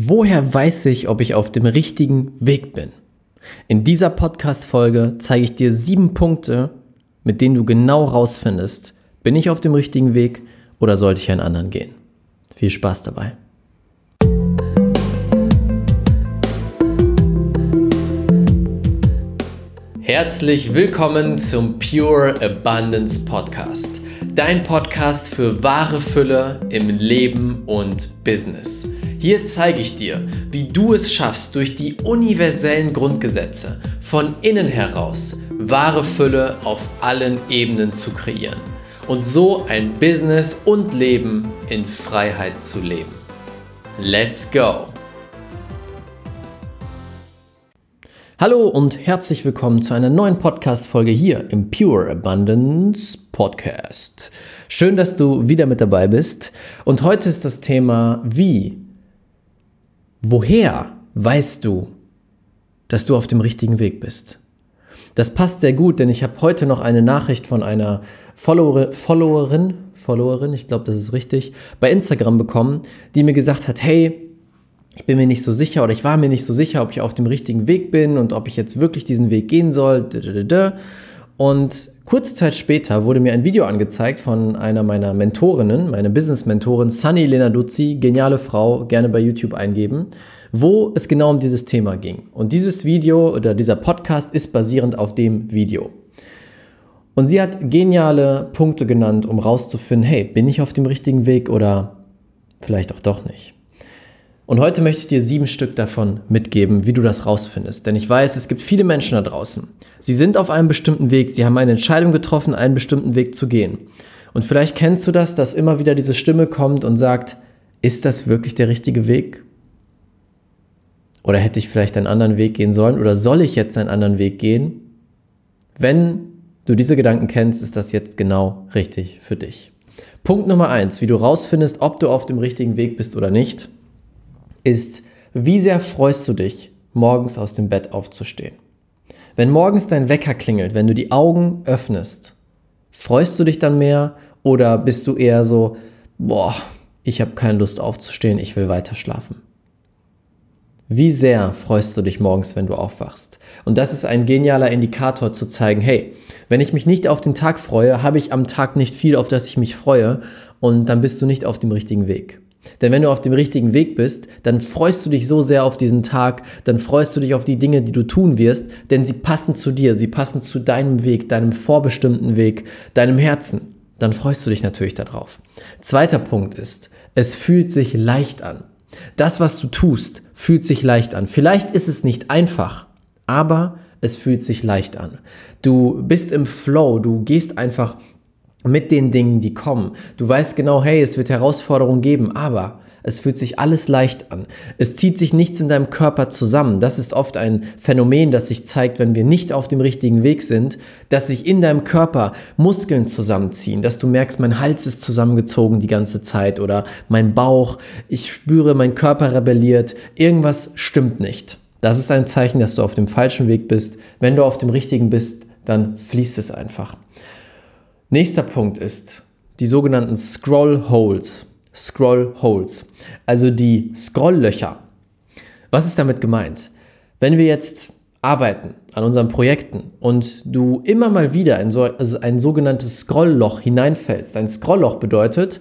Woher weiß ich, ob ich auf dem richtigen Weg bin? In dieser Podcast-Folge zeige ich dir sieben Punkte, mit denen du genau rausfindest, bin ich auf dem richtigen Weg oder sollte ich einen anderen gehen? Viel Spaß dabei. Herzlich willkommen zum Pure Abundance Podcast. Dein Podcast für wahre Fülle im Leben und Business. Hier zeige ich dir, wie du es schaffst, durch die universellen Grundgesetze von innen heraus wahre Fülle auf allen Ebenen zu kreieren und so ein Business und Leben in Freiheit zu leben. Let's go! Hallo und herzlich willkommen zu einer neuen Podcast-Folge hier im Pure Abundance Podcast. Schön, dass du wieder mit dabei bist. Und heute ist das Thema, wie Woher weißt du, dass du auf dem richtigen Weg bist? Das passt sehr gut, denn ich habe heute noch eine Nachricht von einer Follower, Followerin, Followerin, ich glaube, das ist richtig, bei Instagram bekommen, die mir gesagt hat, hey, ich bin mir nicht so sicher oder ich war mir nicht so sicher, ob ich auf dem richtigen Weg bin und ob ich jetzt wirklich diesen Weg gehen soll. Und kurze Zeit später wurde mir ein Video angezeigt von einer meiner Mentorinnen, meine Business-Mentorin Sunny Lenarduzzi, geniale Frau, gerne bei YouTube eingeben, wo es genau um dieses Thema ging. Und dieses Video oder dieser Podcast ist basierend auf dem Video. Und sie hat geniale Punkte genannt, um rauszufinden, hey, bin ich auf dem richtigen Weg oder vielleicht auch doch nicht. Und heute möchte ich dir sieben Stück davon mitgeben, wie du das rausfindest. Denn ich weiß, es gibt viele Menschen da draußen. Sie sind auf einem bestimmten Weg, sie haben eine Entscheidung getroffen, einen bestimmten Weg zu gehen. Und vielleicht kennst du das, dass immer wieder diese Stimme kommt und sagt, ist das wirklich der richtige Weg? Oder hätte ich vielleicht einen anderen Weg gehen sollen? Oder soll ich jetzt einen anderen Weg gehen? Wenn du diese Gedanken kennst, ist das jetzt genau richtig für dich. Punkt Nummer eins, wie du rausfindest, ob du auf dem richtigen Weg bist oder nicht ist, wie sehr freust du dich, morgens aus dem Bett aufzustehen? Wenn morgens dein Wecker klingelt, wenn du die Augen öffnest, freust du dich dann mehr oder bist du eher so, boah, ich habe keine Lust aufzustehen, ich will weiter schlafen? Wie sehr freust du dich morgens, wenn du aufwachst? Und das ist ein genialer Indikator zu zeigen, hey, wenn ich mich nicht auf den Tag freue, habe ich am Tag nicht viel, auf das ich mich freue und dann bist du nicht auf dem richtigen Weg. Denn wenn du auf dem richtigen Weg bist, dann freust du dich so sehr auf diesen Tag, dann freust du dich auf die Dinge, die du tun wirst, denn sie passen zu dir, sie passen zu deinem Weg, deinem vorbestimmten Weg, deinem Herzen. Dann freust du dich natürlich darauf. Zweiter Punkt ist, es fühlt sich leicht an. Das, was du tust, fühlt sich leicht an. Vielleicht ist es nicht einfach, aber es fühlt sich leicht an. Du bist im Flow, du gehst einfach mit den Dingen, die kommen. Du weißt genau, hey, es wird Herausforderungen geben, aber es fühlt sich alles leicht an. Es zieht sich nichts in deinem Körper zusammen. Das ist oft ein Phänomen, das sich zeigt, wenn wir nicht auf dem richtigen Weg sind, dass sich in deinem Körper Muskeln zusammenziehen, dass du merkst, mein Hals ist zusammengezogen die ganze Zeit oder mein Bauch, ich spüre, mein Körper rebelliert, irgendwas stimmt nicht. Das ist ein Zeichen, dass du auf dem falschen Weg bist. Wenn du auf dem richtigen bist, dann fließt es einfach. Nächster Punkt ist die sogenannten Scroll Holes. Scroll Holes, also die Scrolllöcher. Was ist damit gemeint? Wenn wir jetzt arbeiten an unseren Projekten und du immer mal wieder in so, also ein sogenanntes Scrollloch hineinfällst. Ein Scrollloch bedeutet,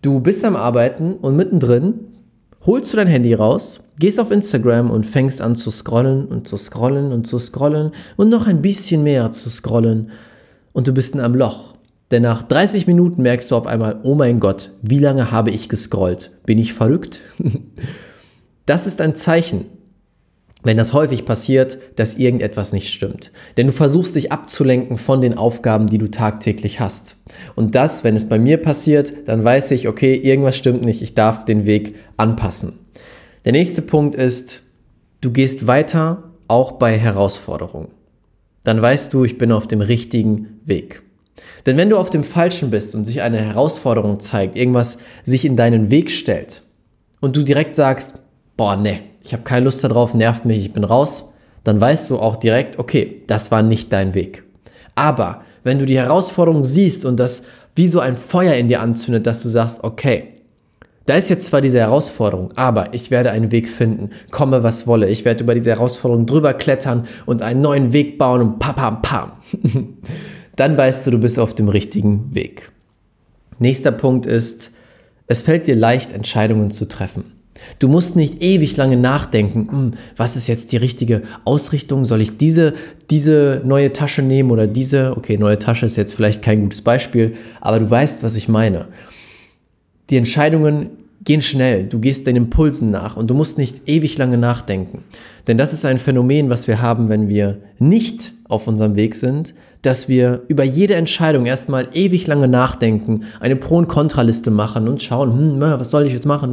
du bist am Arbeiten und mittendrin holst du dein Handy raus, gehst auf Instagram und fängst an zu scrollen und zu scrollen und zu scrollen und noch ein bisschen mehr zu scrollen und du bist in einem Loch. Denn nach 30 Minuten merkst du auf einmal, oh mein Gott, wie lange habe ich gescrollt? Bin ich verrückt? das ist ein Zeichen, wenn das häufig passiert, dass irgendetwas nicht stimmt. Denn du versuchst dich abzulenken von den Aufgaben, die du tagtäglich hast. Und das, wenn es bei mir passiert, dann weiß ich, okay, irgendwas stimmt nicht, ich darf den Weg anpassen. Der nächste Punkt ist, du gehst weiter, auch bei Herausforderungen. Dann weißt du, ich bin auf dem richtigen Weg. Denn wenn du auf dem Falschen bist und sich eine Herausforderung zeigt, irgendwas sich in deinen Weg stellt und du direkt sagst, boah, ne, ich habe keine Lust darauf, nervt mich, ich bin raus, dann weißt du auch direkt, okay, das war nicht dein Weg. Aber wenn du die Herausforderung siehst und das wie so ein Feuer in dir anzündet, dass du sagst, okay, Da ist jetzt zwar diese Herausforderung, aber ich werde einen Weg finden, komme was wolle. Ich werde über diese Herausforderung drüber klettern und einen neuen Weg bauen und pam, pam, pam. Dann weißt du, du bist auf dem richtigen Weg. Nächster Punkt ist, es fällt dir leicht, Entscheidungen zu treffen. Du musst nicht ewig lange nachdenken, hm, was ist jetzt die richtige Ausrichtung? Soll ich diese, diese neue Tasche nehmen oder diese? Okay, neue Tasche ist jetzt vielleicht kein gutes Beispiel, aber du weißt, was ich meine. Die Entscheidungen gehen schnell, du gehst deinen Impulsen nach und du musst nicht ewig lange nachdenken. Denn das ist ein Phänomen, was wir haben, wenn wir nicht auf unserem Weg sind, dass wir über jede Entscheidung erstmal ewig lange nachdenken, eine Pro- und Kontraliste machen und schauen, hm, was soll ich jetzt machen?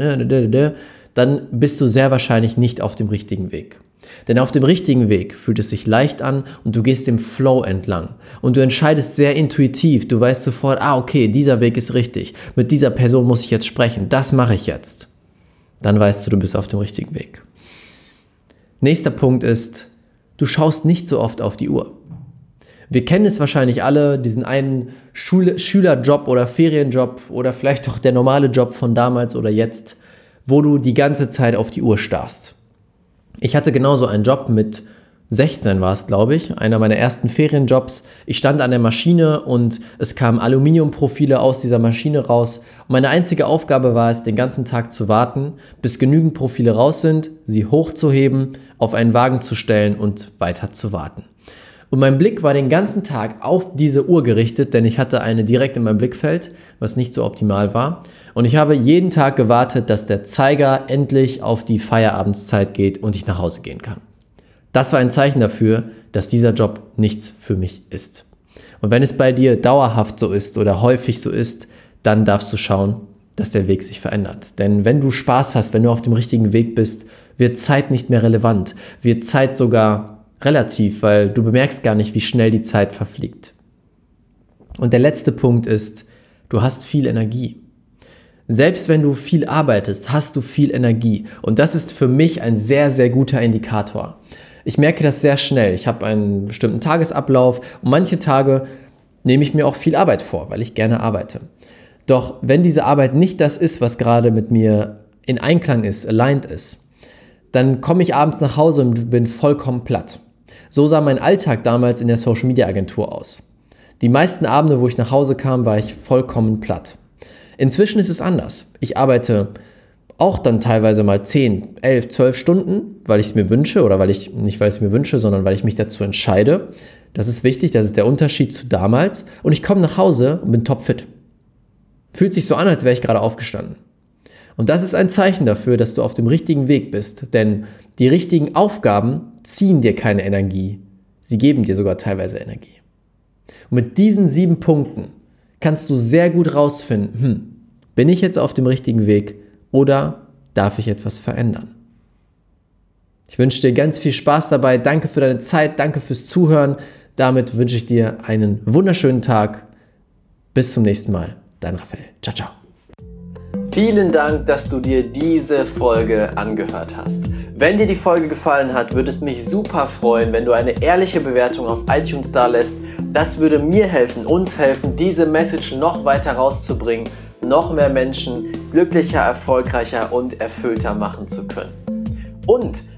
Dann bist du sehr wahrscheinlich nicht auf dem richtigen Weg. Denn auf dem richtigen Weg fühlt es sich leicht an und du gehst dem Flow entlang. Und du entscheidest sehr intuitiv. Du weißt sofort, ah, okay, dieser Weg ist richtig. Mit dieser Person muss ich jetzt sprechen. Das mache ich jetzt. Dann weißt du, du bist auf dem richtigen Weg. Nächster Punkt ist, du schaust nicht so oft auf die Uhr. Wir kennen es wahrscheinlich alle, diesen einen Schul Schülerjob oder Ferienjob oder vielleicht auch der normale Job von damals oder jetzt, wo du die ganze Zeit auf die Uhr starrst. Ich hatte genauso einen Job mit 16 war es, glaube ich, einer meiner ersten Ferienjobs. Ich stand an der Maschine und es kamen Aluminiumprofile aus dieser Maschine raus. Und meine einzige Aufgabe war es, den ganzen Tag zu warten, bis genügend Profile raus sind, sie hochzuheben, auf einen Wagen zu stellen und weiter zu warten. Und mein Blick war den ganzen Tag auf diese Uhr gerichtet, denn ich hatte eine direkt in meinem Blickfeld, was nicht so optimal war. Und ich habe jeden Tag gewartet, dass der Zeiger endlich auf die Feierabendszeit geht und ich nach Hause gehen kann. Das war ein Zeichen dafür, dass dieser Job nichts für mich ist. Und wenn es bei dir dauerhaft so ist oder häufig so ist, dann darfst du schauen, dass der Weg sich verändert. Denn wenn du Spaß hast, wenn du auf dem richtigen Weg bist, wird Zeit nicht mehr relevant, wird Zeit sogar relativ, weil du bemerkst gar nicht, wie schnell die Zeit verfliegt. Und der letzte Punkt ist, du hast viel Energie. Selbst wenn du viel arbeitest, hast du viel Energie. Und das ist für mich ein sehr, sehr guter Indikator. Ich merke das sehr schnell. Ich habe einen bestimmten Tagesablauf und manche Tage nehme ich mir auch viel Arbeit vor, weil ich gerne arbeite. Doch wenn diese Arbeit nicht das ist, was gerade mit mir in Einklang ist, aligned ist, dann komme ich abends nach Hause und bin vollkommen platt. So sah mein Alltag damals in der Social Media Agentur aus. Die meisten Abende, wo ich nach Hause kam, war ich vollkommen platt. Inzwischen ist es anders. Ich arbeite auch dann teilweise mal 10, 11, 12 Stunden, weil ich es mir wünsche oder weil ich, nicht weil ich es mir wünsche, sondern weil ich mich dazu entscheide. Das ist wichtig, das ist der Unterschied zu damals. Und ich komme nach Hause und bin topfit. Fühlt sich so an, als wäre ich gerade aufgestanden. Und das ist ein Zeichen dafür, dass du auf dem richtigen Weg bist. Denn die richtigen Aufgaben ziehen dir keine Energie, sie geben dir sogar teilweise Energie. Und mit diesen sieben Punkten kannst du sehr gut rausfinden, hm, bin ich jetzt auf dem richtigen Weg oder darf ich etwas verändern? Ich wünsche dir ganz viel Spaß dabei. Danke für deine Zeit, danke fürs Zuhören. Damit wünsche ich dir einen wunderschönen Tag. Bis zum nächsten Mal. Dein Raphael. Ciao, ciao. Vielen Dank, dass du dir diese Folge angehört hast. Wenn dir die Folge gefallen hat, würde es mich super freuen, wenn du eine ehrliche Bewertung auf iTunes da lässt. Das würde mir helfen, uns helfen, diese Message noch weiter rauszubringen, noch mehr Menschen glücklicher, erfolgreicher und erfüllter machen zu können. Und